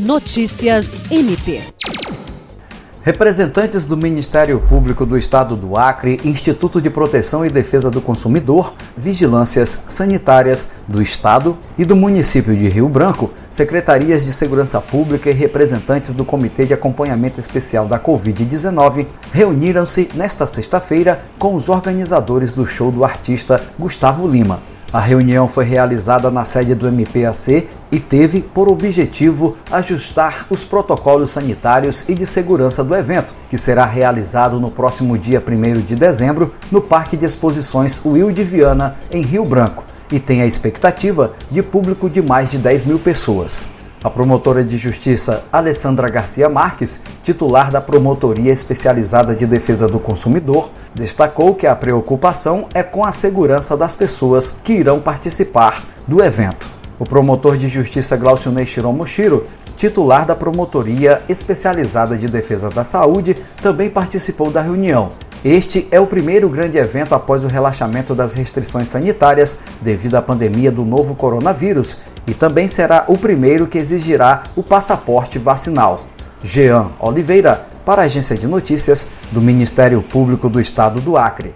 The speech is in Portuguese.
Notícias MP. Representantes do Ministério Público do Estado do Acre, Instituto de Proteção e Defesa do Consumidor, Vigilâncias Sanitárias do Estado e do município de Rio Branco, secretarias de Segurança Pública e representantes do Comitê de Acompanhamento Especial da Covid-19 reuniram-se nesta sexta-feira com os organizadores do show do artista Gustavo Lima. A reunião foi realizada na sede do MPAC e teve por objetivo ajustar os protocolos sanitários e de segurança do evento, que será realizado no próximo dia 1 de dezembro no Parque de Exposições Will de Viana, em Rio Branco, e tem a expectativa de público de mais de 10 mil pessoas. A promotora de justiça Alessandra Garcia Marques, titular da Promotoria Especializada de Defesa do Consumidor, destacou que a preocupação é com a segurança das pessoas que irão participar do evento. O promotor de justiça Glaucio Neixiron Moshiro, titular da Promotoria Especializada de Defesa da Saúde, também participou da reunião este é o primeiro grande evento após o relaxamento das restrições sanitárias devido à pandemia do novo coronavírus e também será o primeiro que exigirá o passaporte vacinal. Jean Oliveira, para a Agência de Notícias do Ministério Público do Estado do Acre.